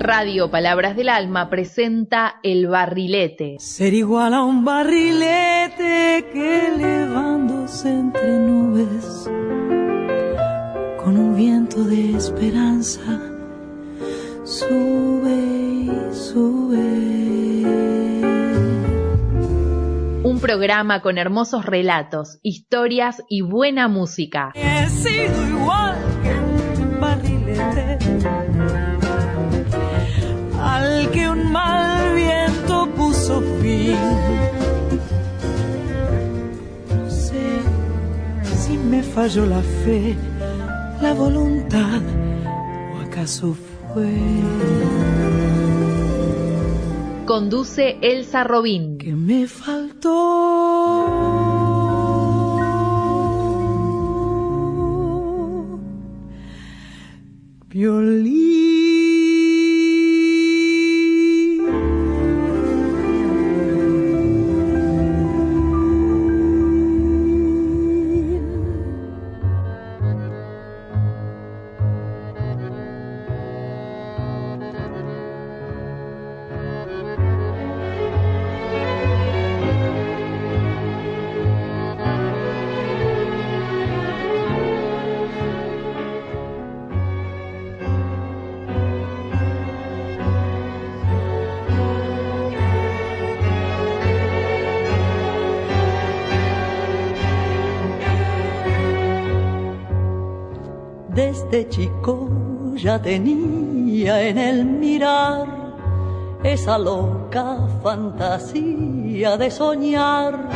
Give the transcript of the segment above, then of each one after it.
Radio Palabras del Alma presenta El Barrilete. Ser igual a un barrilete que elevándose entre nubes con un viento de esperanza sube y sube. Un programa con hermosos relatos, historias y buena música. He sido igual que un barrilete fin. No sé si me falló la fe, la voluntad o acaso fue Conduce Elsa Robín. que me faltó. Violín. Chico ya tenía en el mirar esa loca fantasía de soñar.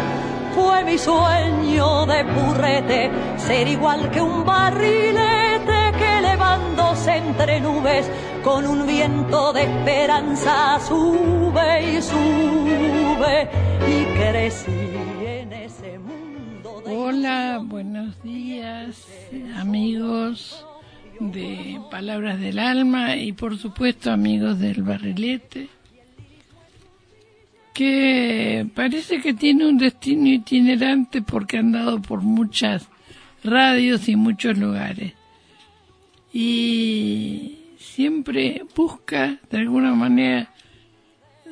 Fue mi sueño de purrete ser igual que un barrilete que elevándose entre nubes con un viento de esperanza sube y sube y crecí en ese mundo de Hola, buenos días, amigos de Palabras del Alma y por supuesto amigos del Barrilete, que parece que tiene un destino itinerante porque han dado por muchas radios y muchos lugares. Y siempre busca de alguna manera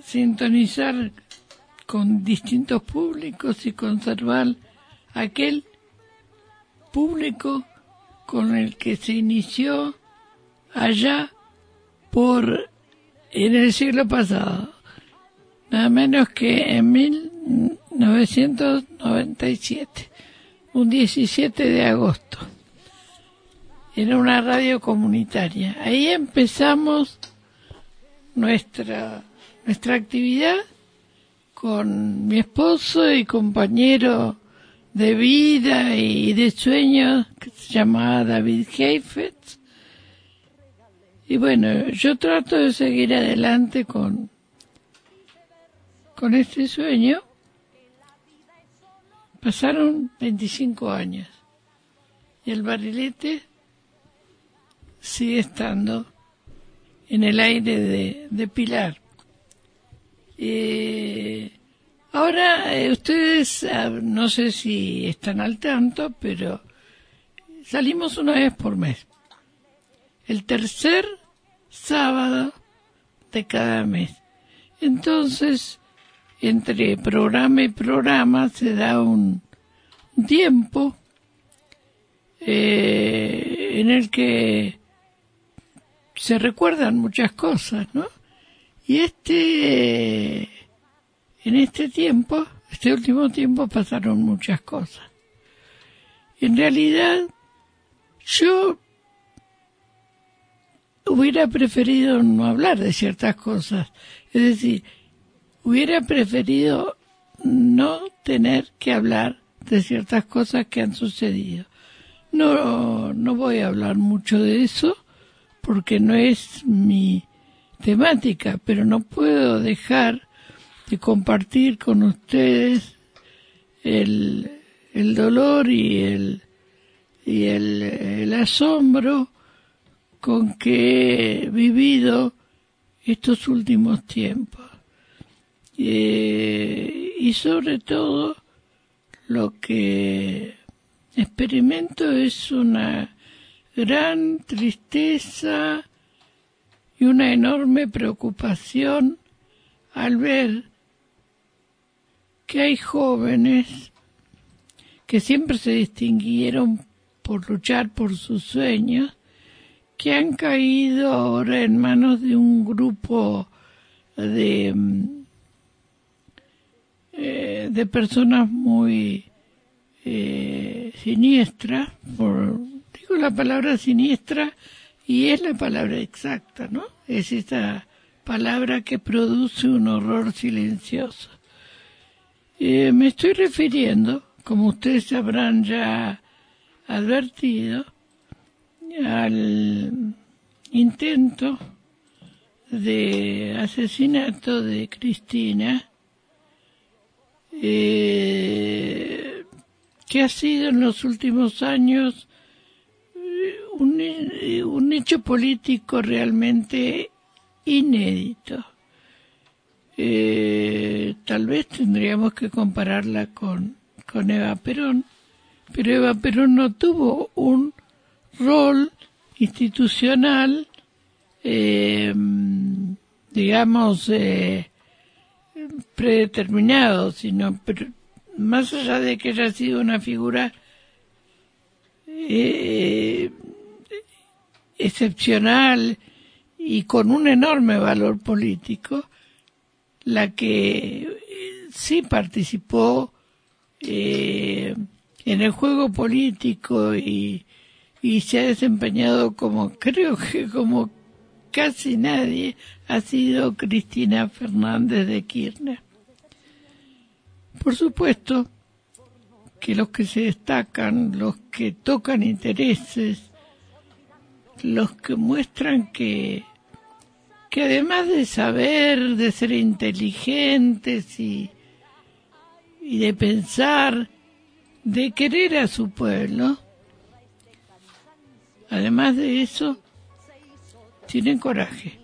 sintonizar con distintos públicos y conservar aquel público con el que se inició allá por en el siglo pasado, nada menos que en 1997, un 17 de agosto. Era una radio comunitaria. Ahí empezamos nuestra nuestra actividad con mi esposo y compañero de vida y de sueños que se llamaba David Heifetz. Y bueno, yo trato de seguir adelante con, con este sueño. Pasaron 25 años y el barilete sigue estando en el aire de, de Pilar. Eh, Ahora, eh, ustedes ah, no sé si están al tanto, pero salimos una vez por mes. El tercer sábado de cada mes. Entonces, entre programa y programa se da un, tiempo eh, en el que se recuerdan muchas cosas, ¿no? Y este en este tiempo, este último tiempo pasaron muchas cosas. En realidad, yo hubiera preferido no hablar de ciertas cosas. Es decir, hubiera preferido no tener que hablar de ciertas cosas que han sucedido. No, no voy a hablar mucho de eso porque no es mi temática, pero no puedo dejar de compartir con ustedes el, el dolor y el y el, asombro con que he vivido estos últimos tiempos. Eh, y sobre todo lo que experimento es una gran tristeza y una enorme preocupación al ver que hay jóvenes que siempre se distinguieron por luchar por sus sueños, que han caído ahora en manos de un grupo de, mm, eh, de personas muy eh, siniestras, por, digo la palabra siniestra y es la palabra exacta, ¿no? Es esa palabra que produce un horror silencioso. Eh, me estoy refiriendo, como ustedes habrán ya advertido, al intento de asesinato de Cristina, eh, que ha sido en los últimos años eh, un, un hecho político realmente inédito. Eh, tal vez tendríamos que compararla con, con Eva Perón, pero Eva Perón no tuvo un rol institucional, eh, digamos, eh, predeterminado, sino pero más allá de que haya sido una figura eh, excepcional y con un enorme valor político, la que sí participó eh, en el juego político y, y se ha desempeñado como creo que como casi nadie ha sido Cristina Fernández de Kirchner. Por supuesto que los que se destacan, los que tocan intereses, los que muestran que, que además de saber, de ser inteligentes y, y de pensar, de querer a su pueblo, además de eso, tienen coraje.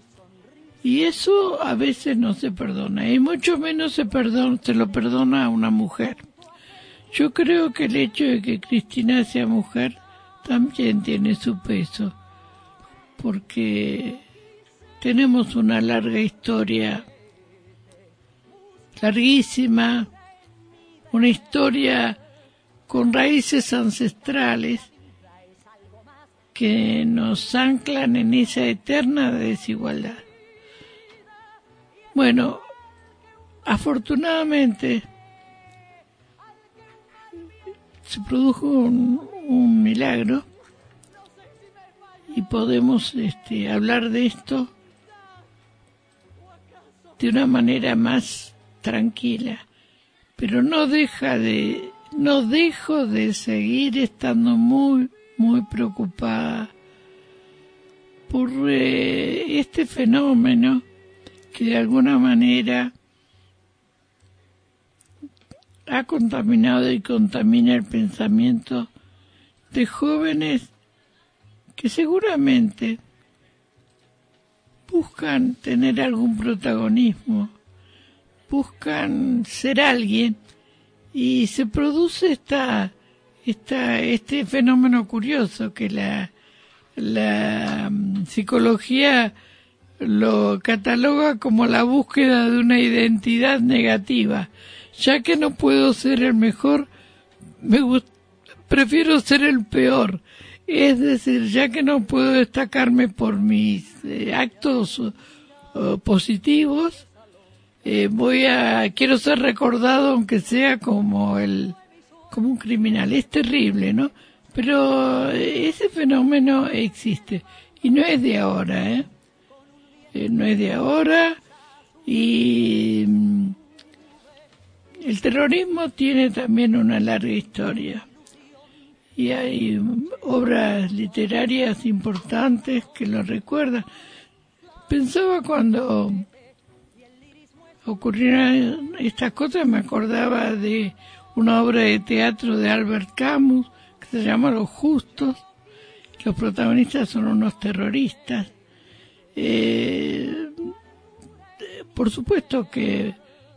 Y eso a veces no se perdona, y mucho menos se, perdona, se lo perdona a una mujer. Yo creo que el hecho de que Cristina sea mujer también tiene su peso, porque tenemos una larga historia, larguísima, una historia con raíces ancestrales que nos anclan en esa eterna desigualdad. Bueno, afortunadamente se produjo un, milagro y podemos este, hablar de esto de una manera más tranquila, pero no deja de no dejo de seguir estando muy, muy preocupada por eh, este fenómeno que de alguna manera ha contaminado y contamina el pensamiento de jóvenes que seguramente buscan tener algún protagonismo, buscan ser alguien y se produce esta, esta, este fenómeno curioso que la, la mm, psicología lo cataloga como la búsqueda de una identidad negativa. Ya que no puedo ser el mejor, me prefiero ser el peor. Es decir, ya que no puedo destacarme por mis eh, actos positivos, eh, voy a quiero ser recordado aunque sea como el como un criminal. Es terrible no pero ese fenómeno existe. Y no es de ahora eh, eh no es de ahora. Y mm, el terrorismo tiene también una larga historia y hay obras literarias importantes que lo recuerdan pensaba cuando ocurrieron estas cosas, me acordaba de una obra de teatro de Albert Camus que se llama Los Justos. Los protagonistas son unos terroristas. Eh, por supuesto que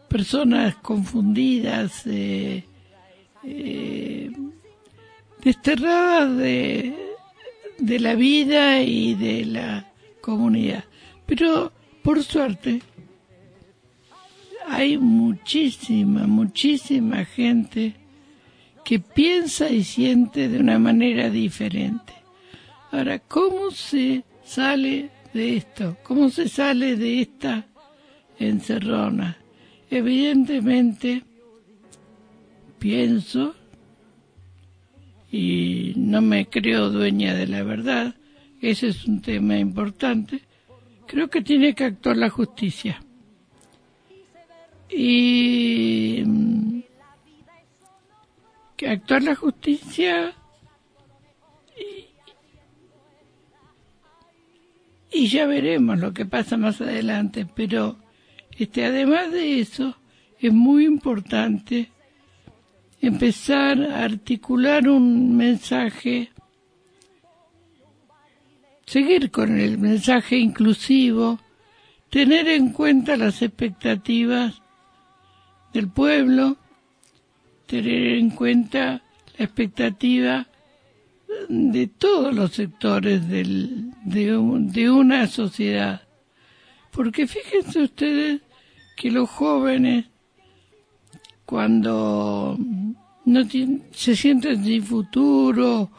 personas confundidas, eh, eh, desterradas de, de la vida y de la comunidad. Pero, por suerte, hay muchísima, muchísima gente que piensa y siente de una manera diferente. Ahora, ¿cómo se sale de esto? ¿Cómo se sale de esta encerrona? Evidentemente, pienso y no me creo dueña de la verdad, ese es un tema importante, creo que tiene que actuar la justicia. Y mm, que actuar la justicia y, ya veremos lo que pasa más adelante, pero este además de eso es muy importante empezar a articular un mensaje, seguir con el mensaje inclusivo, tener en cuenta las expectativas del pueblo, tener en cuenta la expectativa de todos los sectores del, de, de una sociedad. Porque fíjense ustedes que los jóvenes cuando no se sienten sin futuro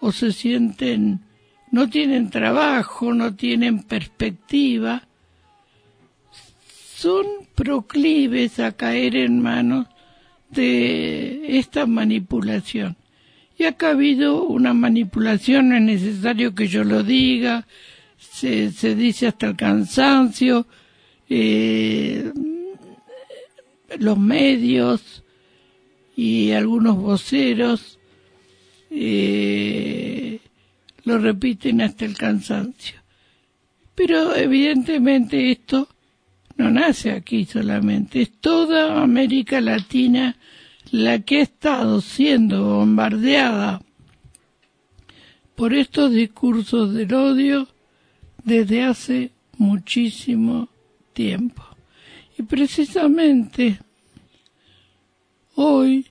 o se sienten no tienen trabajo, no tienen perspectiva, son proclives a caer en manos de esta manipulación. Y acá ha habido una manipulación, no es necesario que yo lo diga, se, se dice hasta el cansancio, eh, los medios y algunos voceros eh, lo repiten hasta el cansancio. Pero evidentemente esto no nace aquí solamente, es toda América Latina la que ha estado siendo bombardeada por estos discursos del odio desde hace muchísimo tiempo. Y precisamente hoy,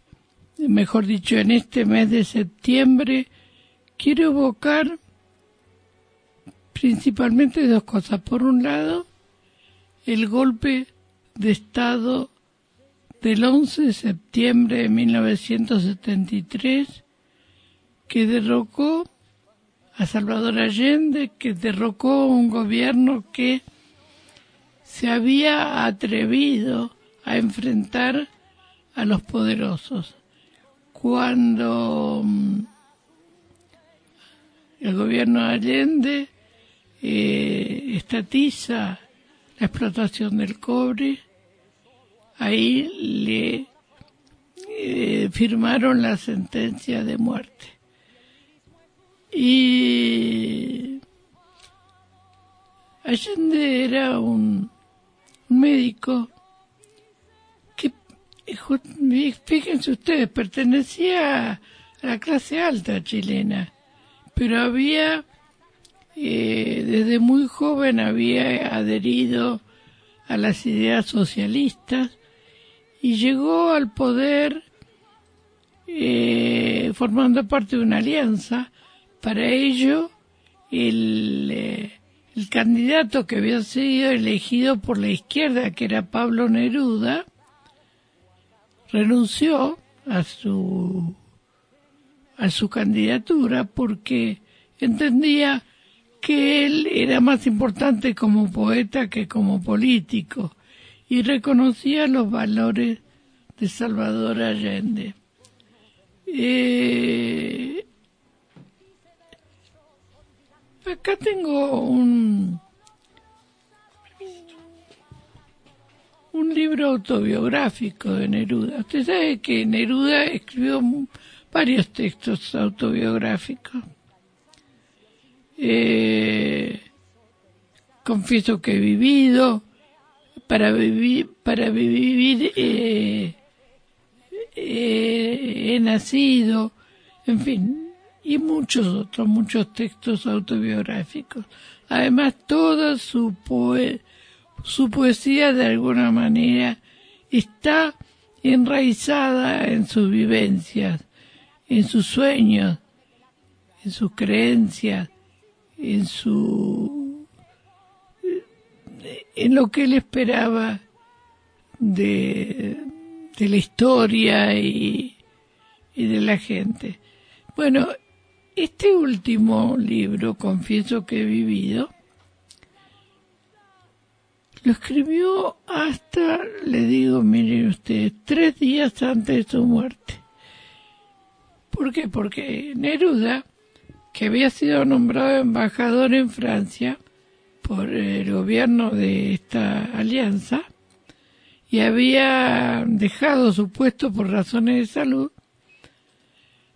mejor dicho, en este mes de septiembre, quiero evocar principalmente dos cosas. Por un lado, el golpe de Estado del 11 de septiembre de 1973 que derrocó a Salvador Allende, que derrocó un gobierno que se había atrevido a enfrentar a los poderosos. Cuando mm, el gobierno de Allende eh, estatiza la explotación del cobre, ahí le eh, firmaron la sentencia de muerte. Y Allende era un médico fíjense ustedes, pertenecía a la clase alta chilena, pero había, eh, desde muy joven había adherido a las ideas socialistas y llegó al poder eh, formando parte de una alianza. Para ello, el, eh, el candidato que había sido elegido por la izquierda, que era Pablo Neruda, renunció a su a su candidatura porque entendía que él era más importante como poeta que como político y reconocía los valores de Salvador Allende. Eh, Acá tengo un, un libro autobiográfico de Neruda. Usted sabe que Neruda escribió varios textos autobiográficos. Eh, confieso que he vivido, para vivir, para vivir eh, eh, he nacido, en fin, y muchos otros, muchos textos autobiográficos. Además, toda su, su poesía de alguna manera está enraizada en sus vivencias, en sus sueños, en sus creencias, en su en lo que él esperaba de, de la historia y, y de la gente. Bueno, este último libro, confieso que he vivido, lo escribió hasta, le digo, miren ustedes, tres días antes de su muerte. ¿Por qué? Porque Neruda, que había sido nombrado embajador en Francia por el gobierno de esta alianza, y había dejado su puesto por razones de salud,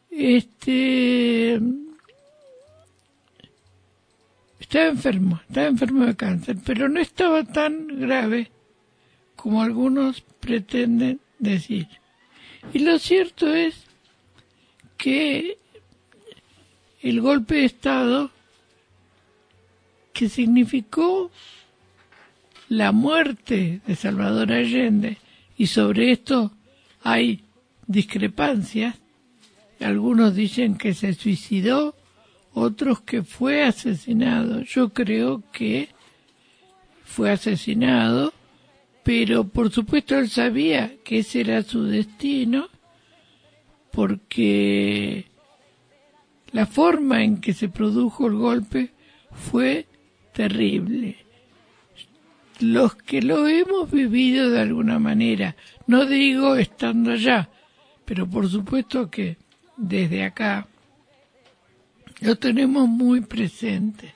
este estaba enfermo, estaba enfermo de cáncer, pero no estaba tan grave como algunos pretenden decir. Y lo cierto es que el golpe de Estado que significó la muerte de Salvador Allende, y sobre esto hay discrepancias, algunos dicen que se suicidó, otros que fue asesinado. Yo creo que fue asesinado, pero por supuesto él sabía que ese era su destino, porque la forma en que se produjo el golpe fue terrible. Los que lo hemos vivido de alguna manera, no digo estando allá, pero por supuesto que desde acá lo tenemos muy presente.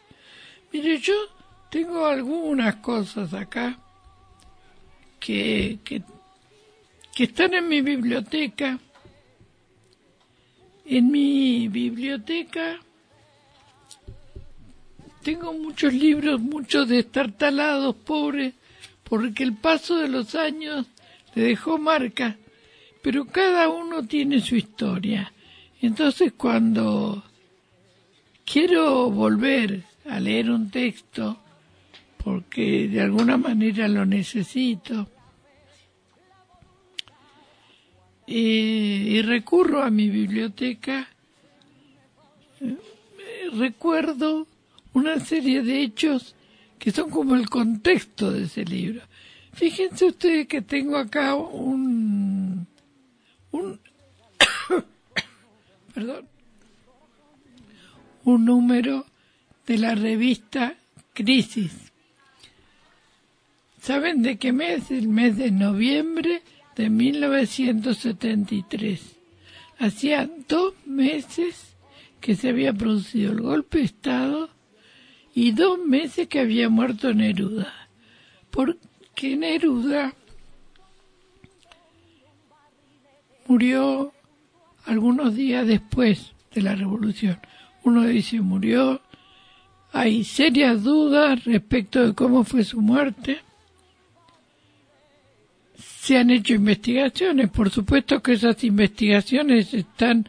Mire, yo tengo algunas cosas acá que, que, que están en mi biblioteca. En mi biblioteca tengo muchos libros, muchos destartalados, pobres, porque el paso de los años le dejó marca, pero cada uno tiene su historia. Entonces cuando quiero volver a leer un texto, porque de alguna manera lo necesito, y, recurro a mi biblioteca, recuerdo una serie de hechos que son como el contexto de ese libro. Fíjense ustedes que tengo acá un, un perdón, un número de la revista Crisis. ¿Saben de qué mes? El mes de noviembre de 1973. Hacía dos meses que se había producido el golpe de Estado y dos meses que había muerto Neruda. Porque Neruda murió algunos días después de la revolución. Uno dice murió, hay serias dudas respecto de cómo fue su muerte. Se han hecho investigaciones, por supuesto que esas investigaciones están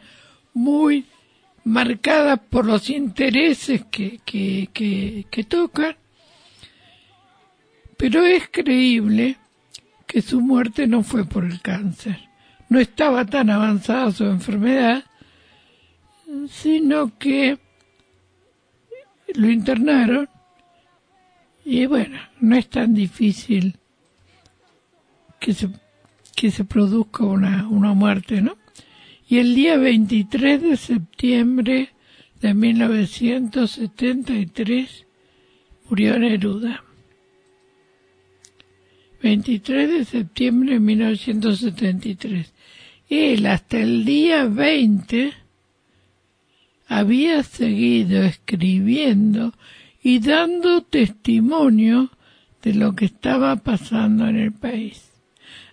muy marcadas por los intereses que, que, que, que tocan, pero es creíble que su muerte no fue por el cáncer. No estaba tan avanzada su enfermedad, sino que lo internaron y bueno, no es tan difícil que se, que se produzca una, una muerte, ¿no? Y el día 23 de septiembre de 1973 murió Neruda. 23 de septiembre de 1973 él hasta el día 20 había seguido escribiendo y dando testimonio de lo que estaba pasando en el país.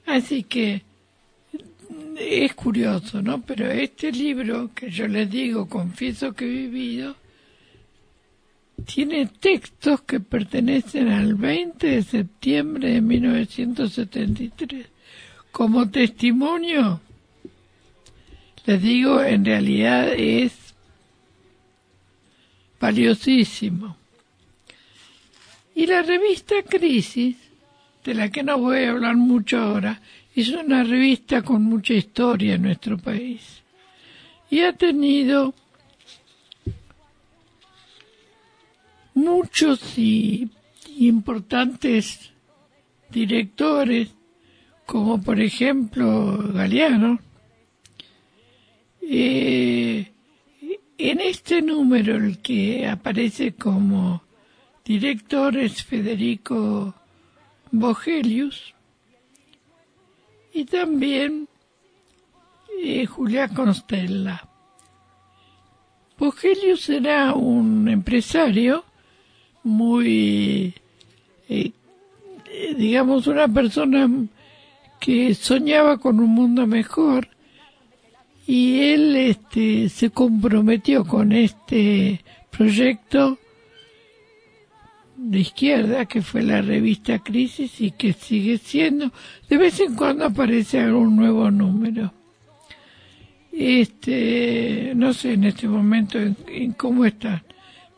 Así que es curioso, ¿no? Pero este libro que yo les digo, confieso que he vivido, tiene textos que pertenecen al 20 de septiembre de 1973 como testimonio les digo, en realidad es valiosísimo. Y la revista Crisis, de la que no voy a hablar mucho ahora, es una revista con mucha historia en nuestro país. Y ha tenido muchos y importantes directores, como por ejemplo Galeano, eh, en este número el que aparece como director es Federico Vogelius y también eh, Julia Constella. Vogelius era un empresario muy, eh, digamos, una persona que soñaba con un mundo mejor y él este, se comprometió con este proyecto de izquierda que fue la revista Crisis y que sigue siendo. De vez en cuando aparece algún nuevo número. Este no sé en este momento en, cómo están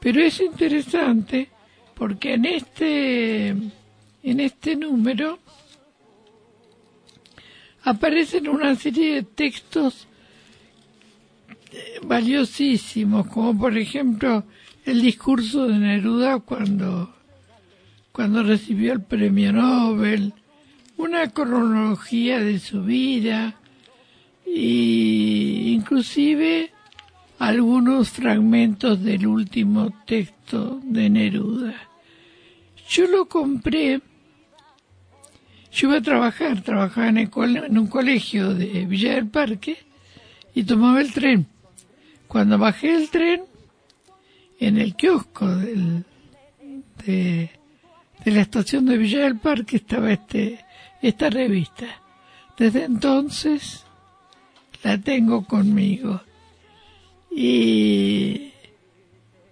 pero es interesante porque en este en este número aparecen una serie de textos valiosísimos, como por ejemplo el discurso de Neruda cuando, cuando recibió el premio Nobel, una cronología de su vida e inclusive algunos fragmentos del último texto de Neruda. Yo lo compré, yo iba a trabajar, trabajaba en, en un colegio de Villa del Parque y tomaba el tren. Cuando bajé el tren, en el kiosco del, de, la estación de Villa del Parque estaba este, esta revista. Desde entonces la tengo conmigo. Y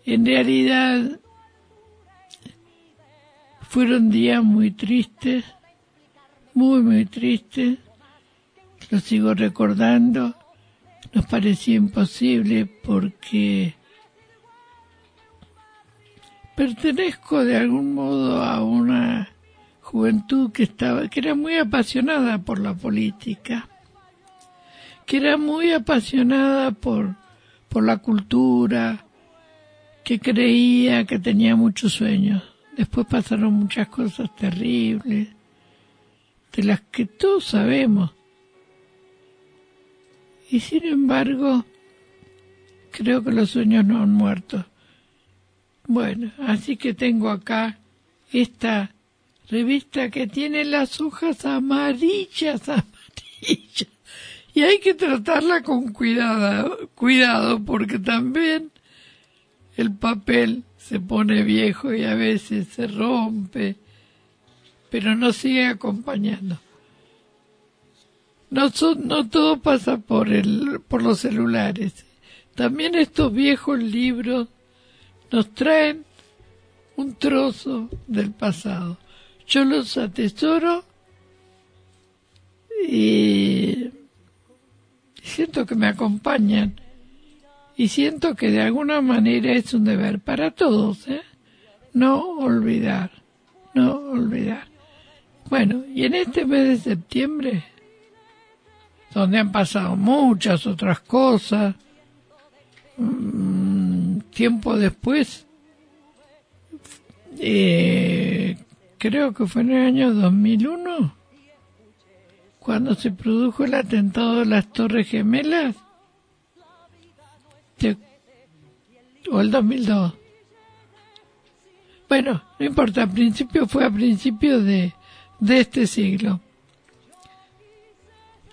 en realidad fueron días muy tristes, muy, muy tristes. Lo sigo recordando nos parecía imposible porque pertenezco de algún modo a una juventud que estaba que era muy apasionada por la política que era muy apasionada por por la cultura que creía que tenía muchos sueños. Después pasaron muchas cosas terribles de las que todos sabemos y sin embargo, creo que los sueños no han muerto. Bueno, así que tengo acá esta revista que tiene las hojas amarillas, amarillas. Y hay que tratarla con cuidado, cuidado, porque también el papel se pone viejo y a veces se rompe, pero nos sigue acompañando. No, no todo pasa por, el, por los celulares. También estos viejos libros nos traen un trozo del pasado. Yo los atesoro y siento que me acompañan y siento que de alguna manera es un deber para todos, ¿eh? No olvidar, no olvidar. Bueno, y en este mes de septiembre donde han pasado muchas otras cosas. Mm, tiempo después, eh, creo que fue en el año 2001, cuando se produjo el atentado de las Torres Gemelas, o el 2002. Bueno, no importa, al principio fue a principios de, de este siglo.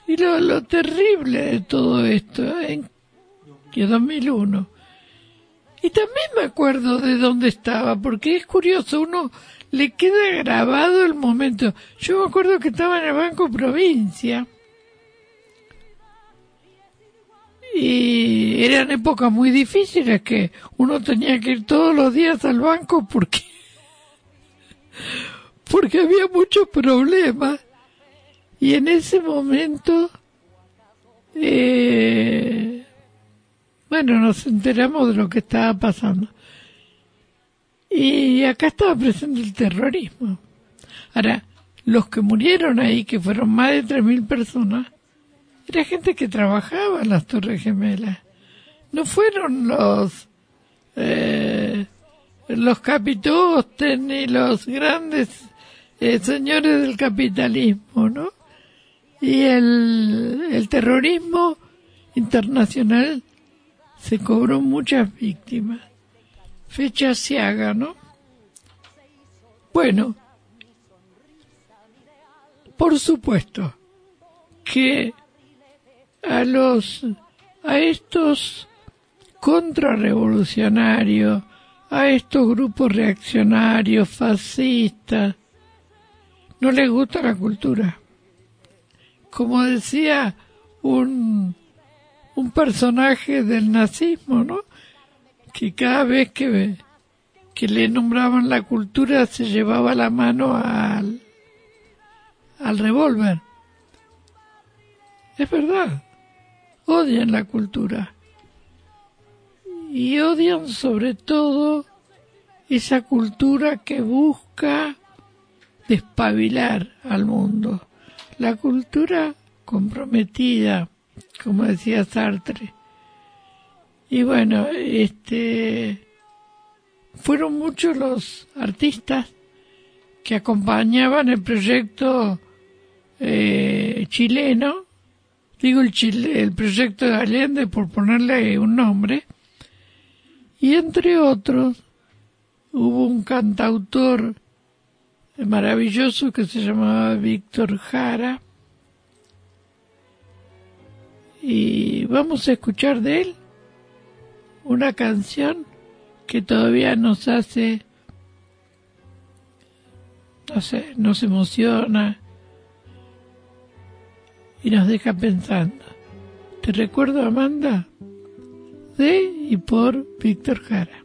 Y lo, terrible de todo esto, en que 2001. Y también me acuerdo de dónde estaba, porque es curioso, uno le queda grabado el momento. Yo me acuerdo que estaba en el Banco Provincia. Y eran épocas muy difíciles que uno tenía que ir todos los días al banco porque porque había muchos problemas y en ese momento, eh, bueno, nos enteramos de lo que estaba pasando. Y acá estaba presente el terrorismo. Ahora, los que murieron ahí, que fueron más de 3.000 personas, era gente que trabajaba en las Torres Gemelas. No fueron los, eh, los capitostes ni los grandes eh, señores del capitalismo, ¿no? Y el, el terrorismo internacional se cobró muchas víctimas. Fecha haga, ¿no? Bueno, por supuesto que a los a estos contrarrevolucionarios, a estos grupos reaccionarios, fascistas, no les gusta la cultura. Como decía un, un personaje del nazismo, ¿no? Que cada vez que, que le nombraban la cultura se llevaba la mano al, al revólver. Es verdad, odian la cultura. Y odian sobre todo esa cultura que busca despabilar al mundo. La cultura comprometida, como decía Sartre. Y bueno, este fueron muchos los artistas que acompañaban el proyecto eh, chileno, digo el, el proyecto de Allende por ponerle un nombre, y entre otros hubo un cantautor maravilloso que se llamaba Víctor Jara, y vamos a escuchar de él una canción que todavía nos hace, no sé, nos emociona y nos deja pensando. Te recuerdo, Amanda, de y por Víctor Jara.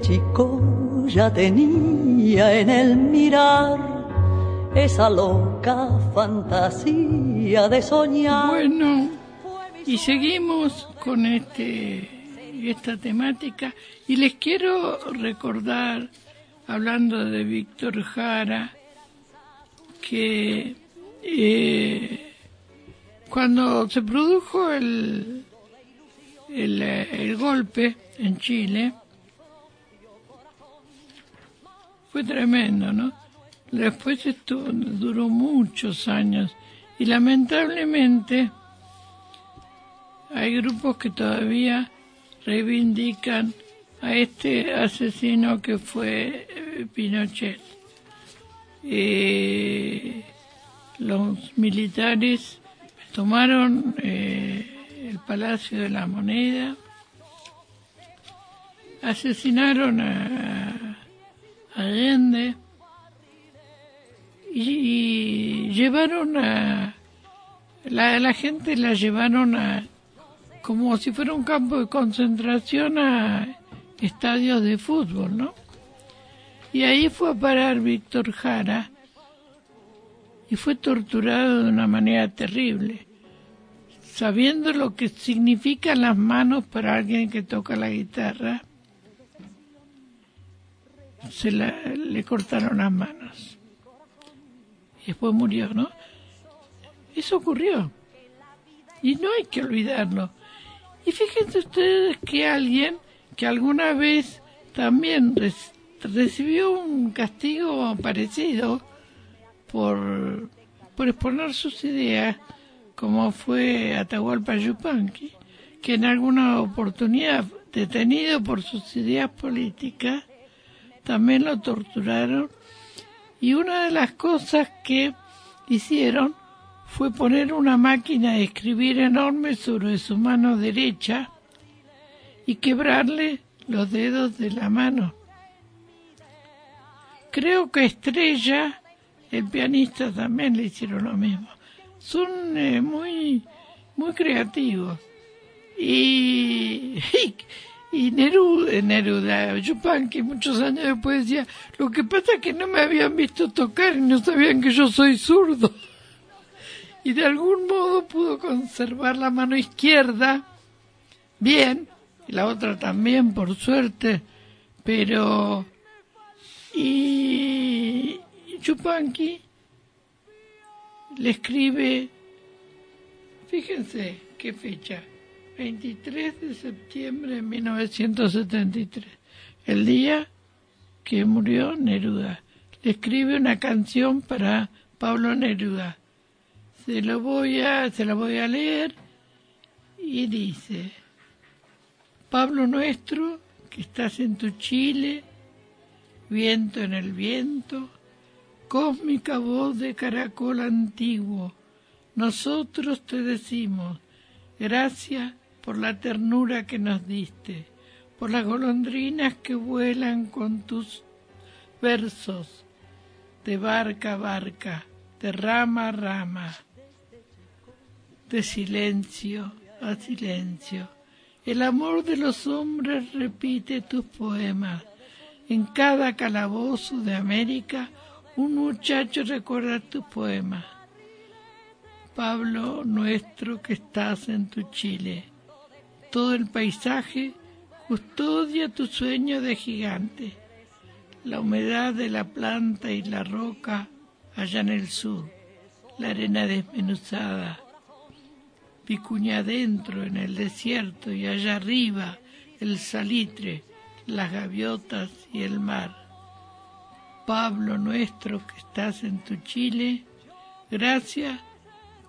Chico ya tenía en el mirar esa loca fantasía de soñar. Bueno, Y seguimos con este esta temática y les quiero recordar, hablando de Víctor Jara, que eh, cuando se produjo el, el, el golpe en Chile, fue tremendo, ¿no? Después esto duró muchos años y lamentablemente hay grupos que todavía reivindican a este asesino que fue eh, Pinochet. Eh, los militares tomaron eh, el Palacio de la Moneda, asesinaron a Allende y, llevaron a la, la gente la llevaron a como si fuera un campo de concentración a estadios de fútbol, ¿no? Y ahí fue a parar Víctor Jara y fue torturado de una manera terrible, sabiendo lo que significan las manos para alguien que toca la guitarra. Se le cortaron las manos y después murió, ¿no? Eso ocurrió y no hay que olvidarlo. Y fíjense ustedes que alguien que alguna vez también recibió un castigo parecido por, por exponer sus ideas, como fue Atahualpa Yupanqui, que en alguna oportunidad, detenido por sus ideas políticas, también lo torturaron. Y una de las cosas que hicieron fue poner una máquina de escribir enorme sobre su mano derecha y quebrarle los dedos de la mano. Creo que Estrella, el pianista, también le hicieron lo mismo. Son eh, muy, muy creativos. Y, y, Neruda, Neruda, que muchos años después decía, lo que pasa es que no me habían visto tocar y no sabían que yo soy zurdo y de algún modo pudo conservar la mano izquierda bien, y la otra también, por suerte, pero... Y Chupanqui le escribe, fíjense qué fecha, 23 de septiembre de 1973, el día que murió Neruda. Le escribe una canción para Pablo Neruda se lo voy a, se lo voy a leer y dice, Pablo nuestro, que estás en tu Chile, viento en el viento, cósmica voz de caracol antiguo, nosotros te decimos, gracias por la ternura que nos diste, por las golondrinas que vuelan con tus versos, de barca a barca, de rama a rama de silencio a silencio. El amor de los hombres repite tus poemas. En cada calabozo de América un muchacho recuerda tus poemas. Pablo nuestro que estás en tu Chile. Todo el paisaje custodia tu sueño de gigante. La humedad de la planta y la roca allá en el sur. La arena desmenuzada Picuña adentro en el desierto y allá arriba el salitre, las gaviotas y el mar. Pablo nuestro que estás en tu Chile, gracias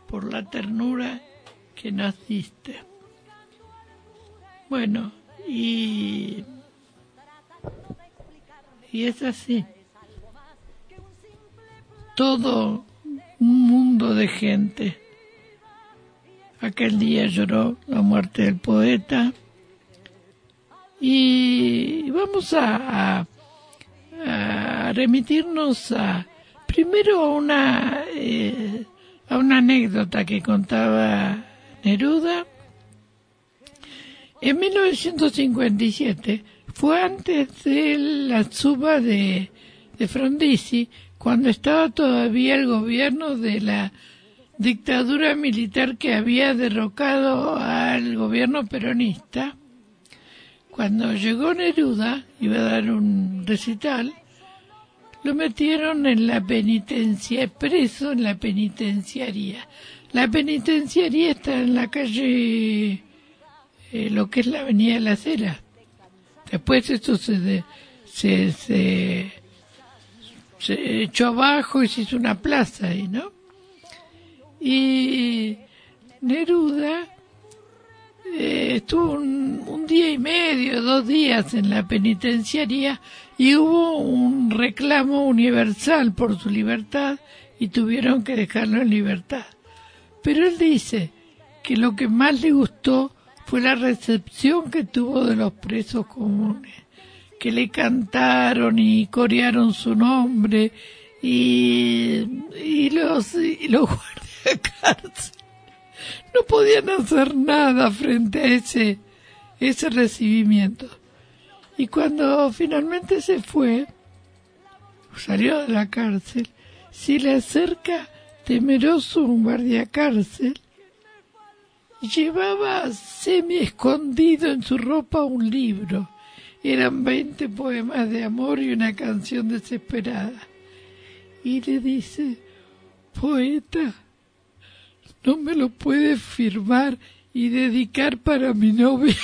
por la ternura que nos diste. Bueno, y, y es así. Todo un mundo de gente Aquel día lloró la muerte del poeta. Y vamos a, remitirnos a primero a una, eh, a una anécdota que contaba Neruda. En 1957 fue antes de la suba de, de Frondizi, cuando estaba todavía el gobierno de la dictadura militar que había derrocado al gobierno peronista, cuando llegó Neruda, iba a dar un recital, lo metieron en la penitencia, preso en la penitenciaría. La penitenciaría está en la calle, eh, lo que es la Avenida de la Cera. Después esto se, se, se, echó abajo y se hizo una plaza ahí, ¿no? Y Neruda eh, estuvo un, día y medio, dos días en la penitenciaría y hubo un reclamo universal por su libertad y tuvieron que dejarlo en libertad. Pero él dice que lo que más le gustó fue la recepción que tuvo de los presos comunes, que le cantaron y corearon su nombre y, y los, y los cárcel. No podían hacer nada frente a ese, ese recibimiento. Y cuando finalmente se fue, salió de la cárcel, se le acerca temeroso un guardia cárcel, llevaba semi escondido en su ropa un libro. Eran veinte poemas de amor y una canción desesperada. Y le dice, poeta, no me lo puede firmar y dedicar para mi novia.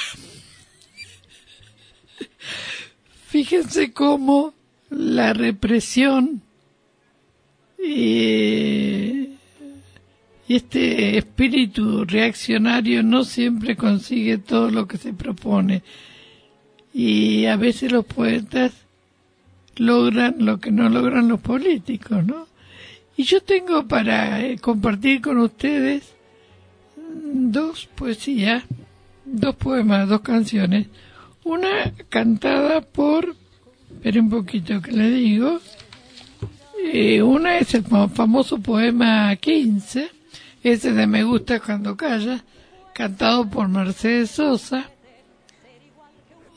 Fíjense cómo la represión y este espíritu reaccionario no siempre consigue todo lo que se propone. Y a veces los poetas logran lo que no logran los políticos, ¿no? Y yo tengo para eh, compartir con ustedes dos poesías, dos poemas, dos canciones. Una cantada por, espere un poquito que le digo, eh, una es el famoso poema 15, ese de Me gusta cuando calla, cantado por Mercedes Sosa.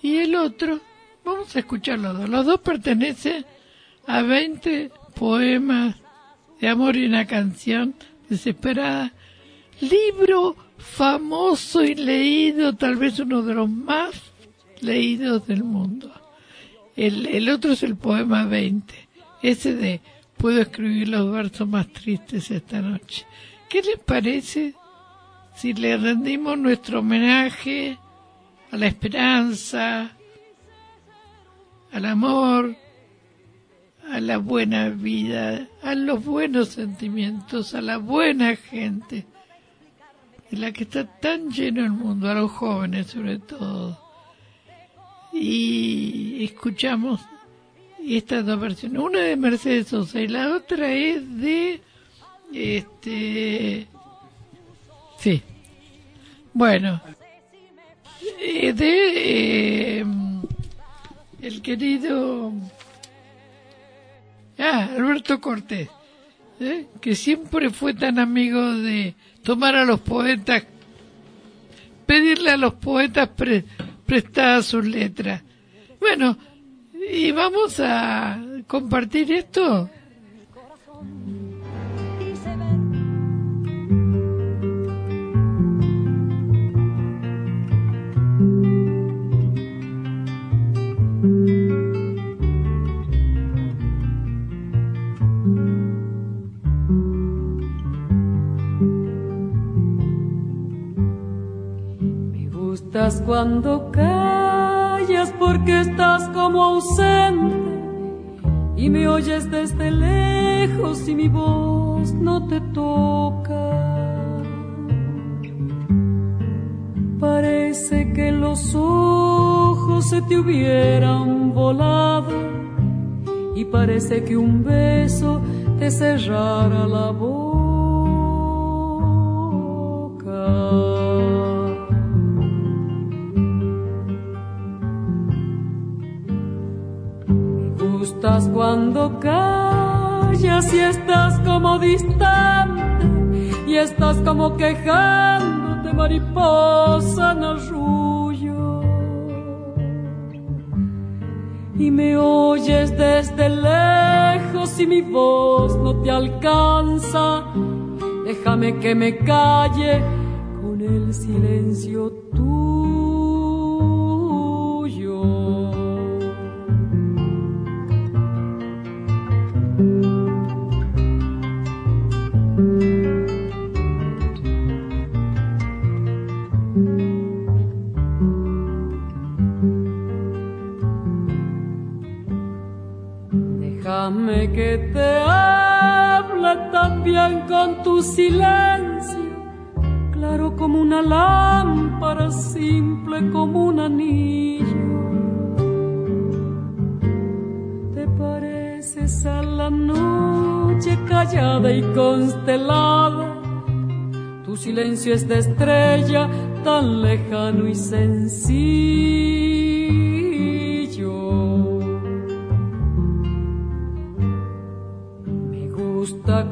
Y el otro, vamos a escuchar los dos, los dos pertenecen a 20 poemas de amor y una canción desesperada. Libro famoso y leído, tal vez uno de los más leídos del mundo. El, el otro es el poema 20, ese de Puedo escribir los versos más tristes esta noche. ¿Qué les parece si le rendimos nuestro homenaje a la esperanza, al amor, a la buena vida, a los buenos sentimientos, a la buena gente, en la que está tan lleno el mundo, a los jóvenes sobre todo. Y escuchamos estas dos versiones, una de Mercedes Sosa y la otra es de este sí bueno eh, de eh, el querido Ah, Alberto Cortés, ¿eh? que siempre fue tan amigo de tomar a los poetas, pedirle a los poetas prestadas sus letras. Bueno, y vamos a compartir esto cuando callas porque estás como ausente y me oyes desde lejos y mi voz no te toca. Parece que los ojos se te hubieran volado y parece que un beso te cerrara la boca. Distante y estás como quejándote mariposa en arrullo y me oyes desde lejos y mi voz no te alcanza. Déjame que me calle con el silencio y constelada, tu silencio es de estrella tan lejano y sencillo.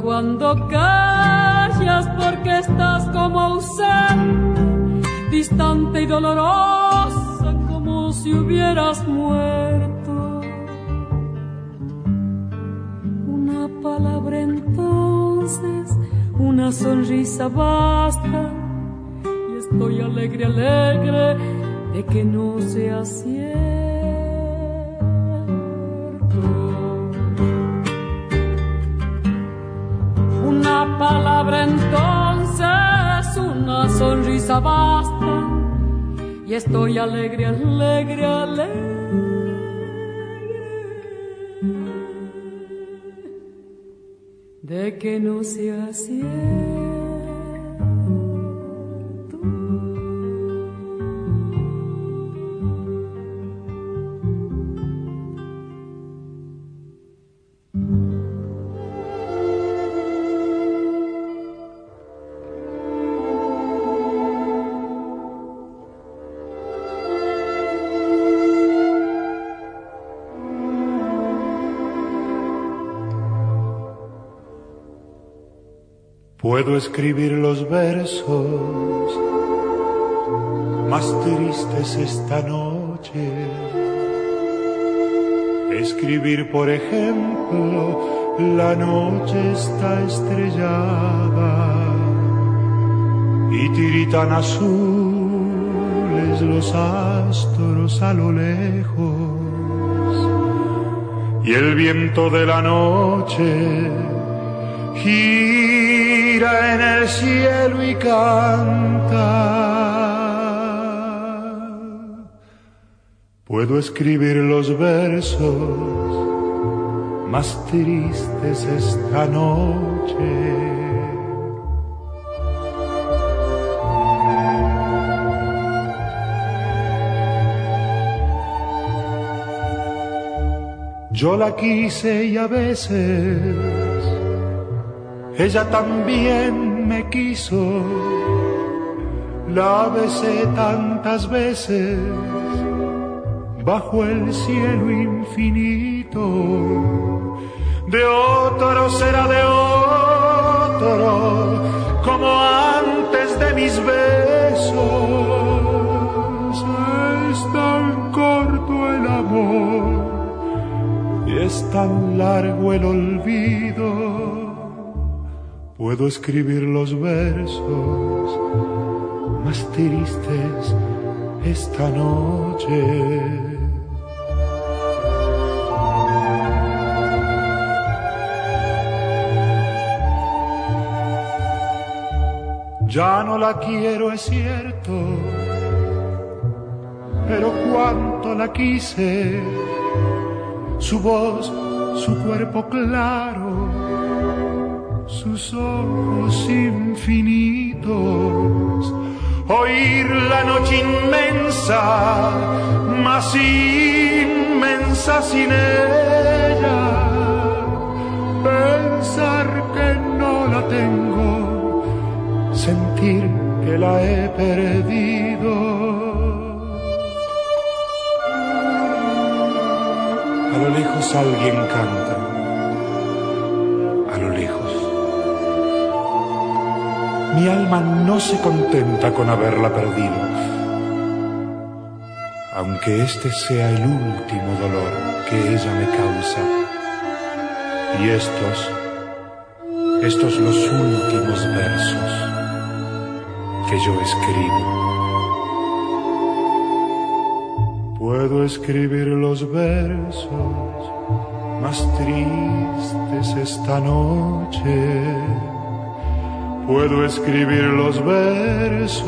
cuando callas porque estás como ausente, distante y dolorosa como si hubieras muerto. Palabra entonces, una sonrisa basta y estoy alegre, alegre de que no sea cierto. palabra entonces, una sonrisa basta. Y estoy alegre, alegre, alegre. De que no sea cierto. Puedo escribir los versos más tristes esta noche. Escribir, por ejemplo, la noche está estrellada y tiritan azules los astros a lo lejos y el viento de la noche gira en el cielo y canta. Puedo escribir los versos más tristes esta noche. Yo la quise y a veces ella también me quiso, la besé tantas veces bajo el cielo infinito. De otro será de otro, como antes de mis besos. Es tan corto el amor y es tan largo el olvido puedo escribir los versos más tristes esta noche. Ya no la quiero, es cierto, pero cuánto la quise, su voz, su cuerpo claro ojos infinitos, oír la noche inmensa, más inmensa sin ella, pensar que no la tengo, sentir que la he perdido. A lo lejos alguien canta Mi alma no se contenta con haberla perdido, aunque este sea el último dolor que ella me causa. Y estos estos los últimos versos que yo escribo. Puedo escribir los versos más tristes esta noche. Puedo escribir los versos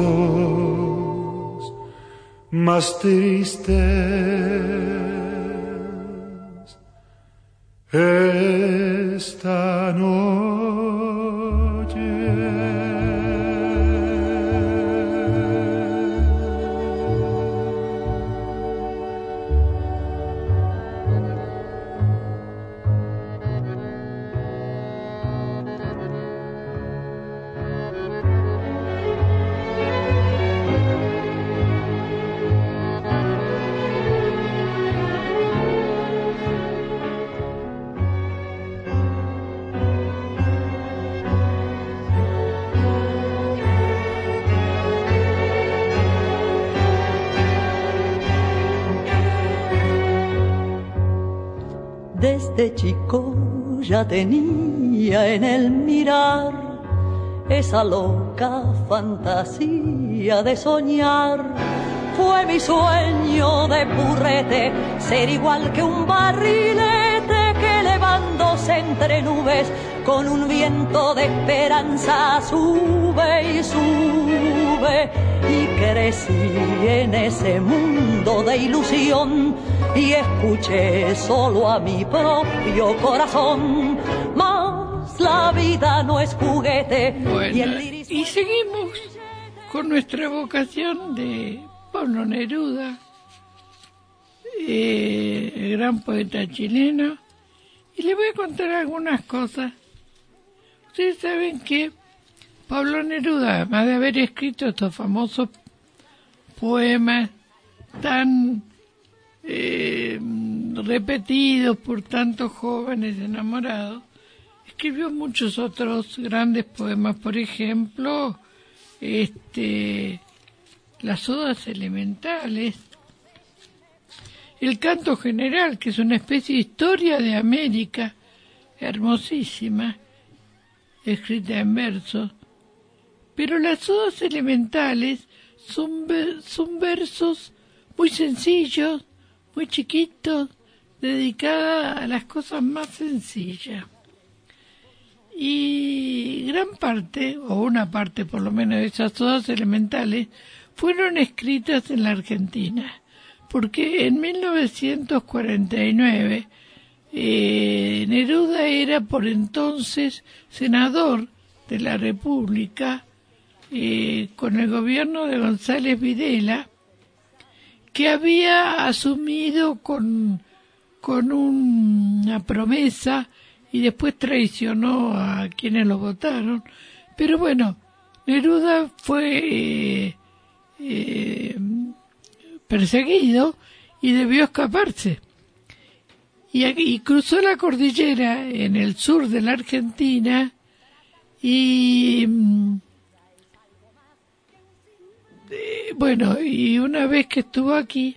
más tristes Chico ya tenía en el mirar esa loca fantasía de soñar. Fue mi sueño de burrete ser igual que un barrilete que levándose entre nubes con un viento de esperanza sube y sube. Y crecí en ese mundo de ilusión y escuché solo a mi propio corazón. Mas la vida no es juguete. y, el iris... y seguimos con nuestra vocación de Pablo Neruda, eh, el gran poeta chileno. Y le voy a contar algunas cosas. Ustedes saben que Pablo Neruda, además de haber escrito estos famosos poemas tan eh, repetidos por tantos jóvenes enamorados, escribió muchos otros grandes poemas, por ejemplo, este, las odas elementales, el canto general, que es una especie de historia de América, hermosísima, escrita en versos, pero las odas elementales son, son versos muy sencillos, muy chiquitos, dedicadas a las cosas más sencillas. Y gran parte, o una parte por lo menos de esas odas elementales, fueron escritas en la Argentina, porque en 1949 eh, Neruda era por entonces senador de la República eh, con el gobierno de González Videla, que había asumido con, con una promesa y después traicionó a quienes lo votaron. Pero bueno, Neruda fue eh, perseguido y debió escaparse. Y, y, cruzó la cordillera en el sur de la Argentina y bueno, y una vez que estuvo aquí,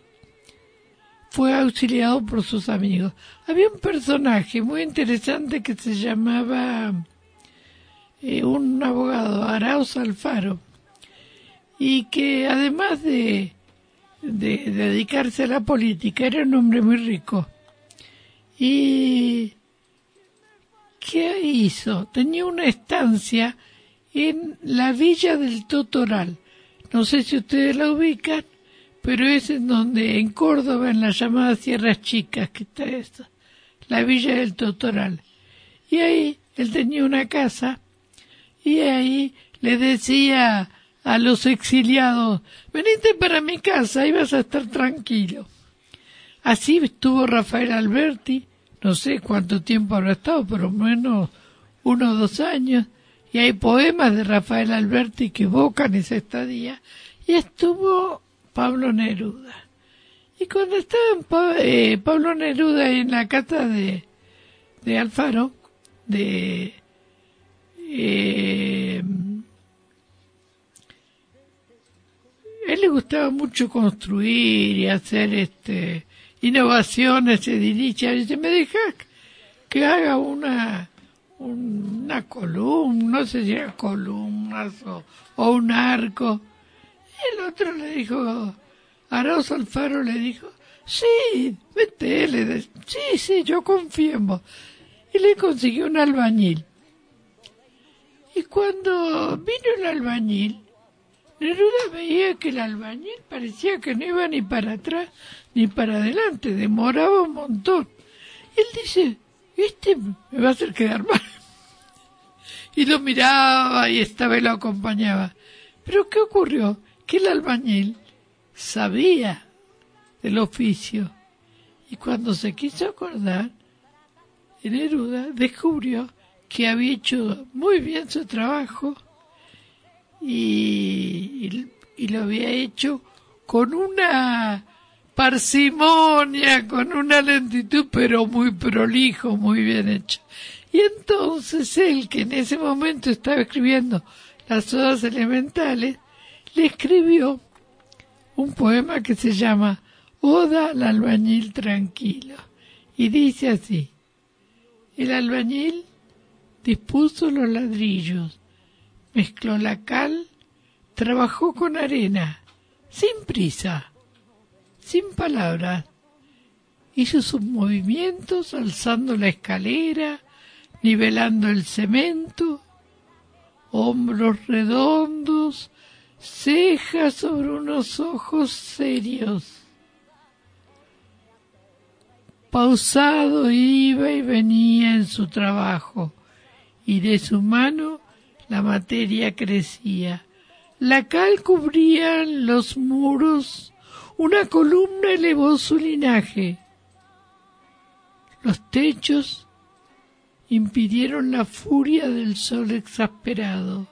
fue auxiliado por sus amigos. Había un personaje muy interesante que se llamaba eh, un abogado, Arauz Alfaro, y que además de, de, dedicarse a la política, era un hombre muy rico. ¿Y qué hizo? Tenía una estancia en la villa del Totoral. No sé si ustedes la ubican, pero es en donde, en Córdoba, en las llamadas Sierras Chicas, que está esta, la villa del Totoral. Y ahí él tenía una casa y ahí le decía a los exiliados, venite para mi casa y vas a estar tranquilo. Así estuvo Rafael Alberti, no sé cuánto tiempo habrá estado, pero menos uno o dos años, y hay poemas de Rafael Alberti que evocan esa estadía, y estuvo Pablo Neruda. Y cuando estaba eh, Pablo Neruda en la cata de, de Alfaro, de eh, él le gustaba mucho construir y hacer este innovaciones, se dirige, dice, me dejas que haga una una columna, no sé si era columnas o, un arco. Y el otro le dijo, Arauz Alfaro le dijo, sí, vete, le sí, sí, yo confío en. Y le consiguió un albañil. Y cuando vino el albañil, Neruda veía que el albañil parecía que no iba ni para atrás ni para adelante, demoraba un montón. Él dice, este me va a hacer quedar mal. Y lo miraba y esta vez lo acompañaba. Pero ¿qué ocurrió? Que el albañil sabía del oficio. Y cuando se quiso acordar, Neruda descubrió que había hecho muy bien su trabajo y, y, lo había hecho con una parsimonia, con una lentitud, pero muy prolijo, muy bien hecho. Y entonces él, que en ese momento estaba escribiendo las odas elementales, le escribió un poema que se llama Oda al albañil tranquilo. Y dice así, el albañil dispuso los ladrillos, mezcló la cal, trabajó con arena, sin prisa, sin palabras. Hizo sus movimientos alzando la escalera, nivelando el cemento, hombros redondos, cejas sobre unos ojos serios. Pausado iba y venía en su trabajo, y de su mano la materia crecía. La cal cubría los muros, una columna elevó su linaje. Los techos impidieron la furia del sol exasperado.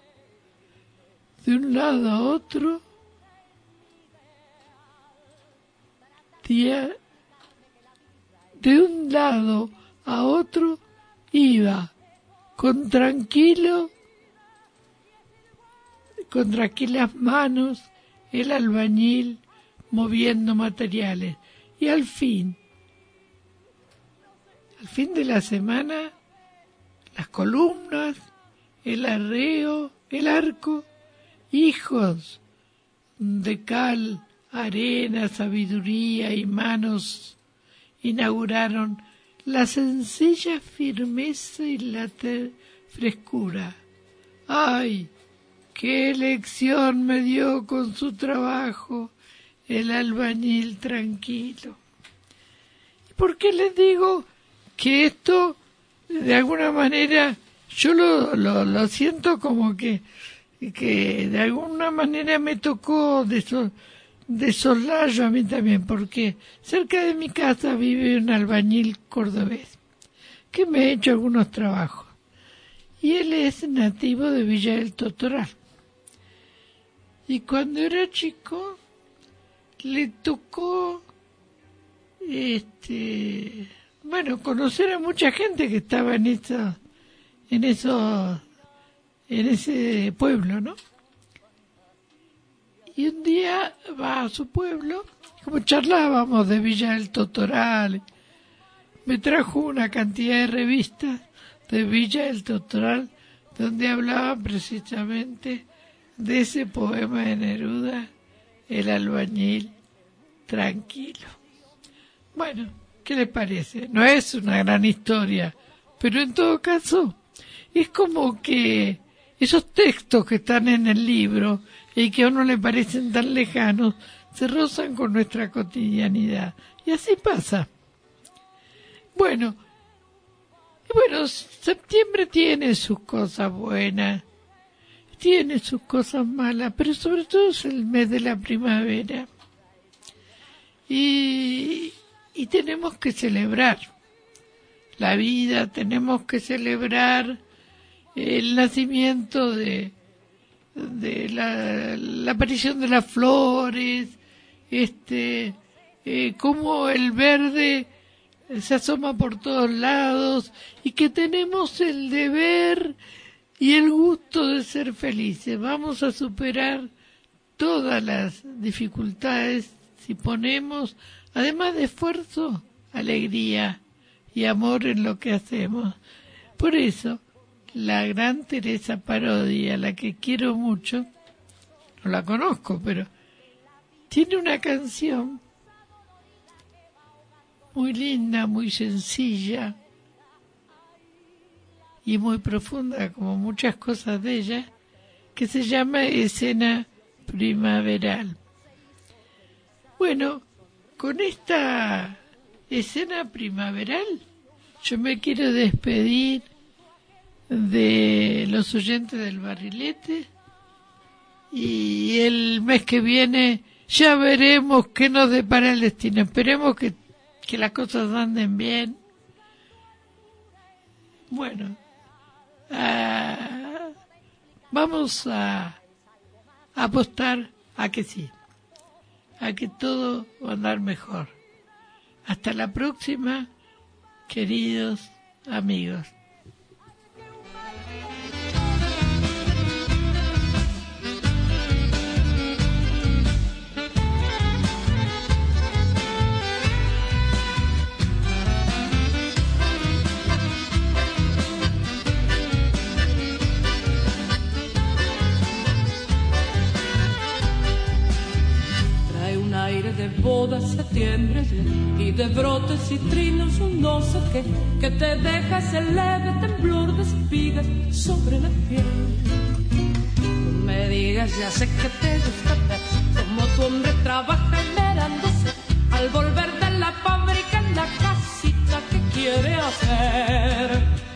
De un lado a otro, de un lado a otro iba con tranquilo, con tranquilas manos, el albañil moviendo materiales. Y al fin, al fin de la semana, las columnas, el arreo, el arco, hijos de cal, arena, sabiduría y manos, inauguraron la sencilla firmeza y la frescura. ¡Ay! ¡Qué lección me dio con su trabajo el albañil tranquilo! ¿Y por qué les digo que esto, de alguna manera, yo lo, lo, lo siento como que, que de alguna manera me tocó de, eso de soslayo a mí también, porque cerca de mi casa vive un albañil cordobés que me ha hecho algunos trabajos. Y él es nativo de Villa del Totoral. Y cuando era chico, le tocó, este, bueno, conocer a mucha gente que estaba en esa, en eso, en ese pueblo, ¿no? Y un día va a su pueblo, como charlábamos de Villa del Totoral, me trajo una cantidad de revistas de Villa del Totoral donde hablaban precisamente de ese poema de Neruda, El albañil tranquilo. Bueno, ¿qué le parece? No es una gran historia, pero en todo caso es como que esos textos que están en el libro y que a uno le parecen tan lejanos, se rozan con nuestra cotidianidad. Y así pasa. Bueno, bueno, septiembre tiene sus cosas buenas, tiene sus cosas malas, pero sobre todo es el mes de la primavera. Y, y tenemos que celebrar la vida, tenemos que celebrar el nacimiento de, de la, aparición de las flores, este, eh, cómo el verde se asoma por todos lados y que tenemos el deber y el gusto de ser felices. Vamos a superar todas las dificultades si ponemos, además de esfuerzo, alegría y amor en lo que hacemos. Por eso, la gran Teresa Parodi, a la que quiero mucho, no la conozco, pero tiene una canción muy linda, muy sencilla y muy profunda, como muchas cosas de ella, que se llama Escena Primaveral. Bueno, con esta escena primaveral yo me quiero despedir de los oyentes del barrilete y el mes que viene ya veremos qué nos depara el destino. Esperemos que, que las cosas anden bien. Bueno, ah, vamos a apostar a que sí, a que todo va a andar mejor. Hasta la próxima, queridos amigos. De boda septiembre y de brotes y trinos un no sé qué que te deja ese leve temblor de espigas sobre la piel. No me digas, ya sé que te gusta ver como tu hombre trabaja mirándose al volver de la fábrica en la casita que quiere hacer.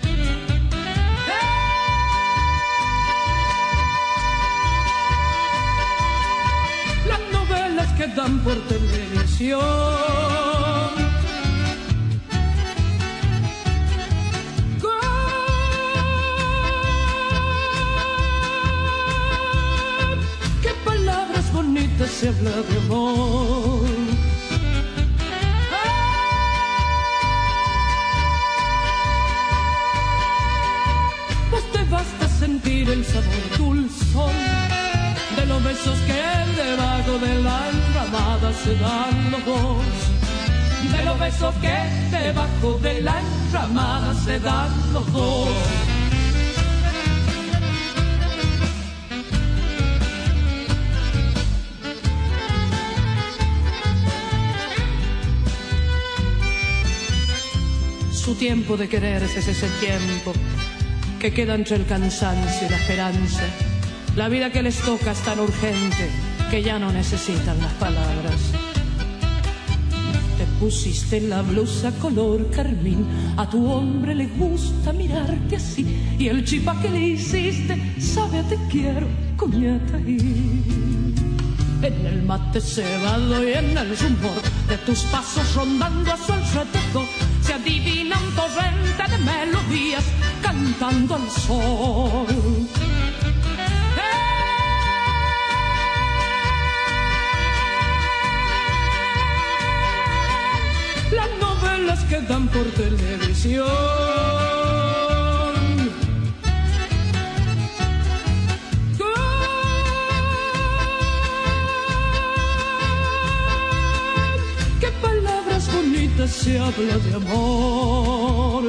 Que dan por televisión. ¿Qué palabras bonitas se habla de amor? Pues basta sentir el sabor dulzón de los besos que debajo de la enramada se dan los dos. De los besos que debajo de la enramada se dan los dos. Su tiempo de quererse es ese tiempo que queda entre el cansancio y la esperanza la vida que les toca es tan urgente que ya no necesitan las palabras. Te pusiste la blusa color carmín, a tu hombre le gusta mirarte así, y el chipa que le hiciste sabe te quiero, En el mate cebado y en el rumor de tus pasos rondando a su alrededor, se adivina un torrente de melodías cantando al sol. Que dan por televisión. ¿Qué palabras bonitas se habla de amor?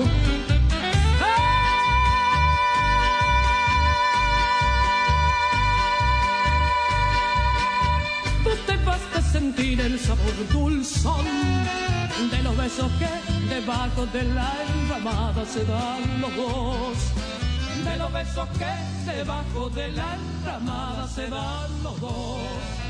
Te basta sentir el sabor dulzón de los besos que debajo de la enramada se dan los dos. De los besos que debajo de la enramada se dan los dos.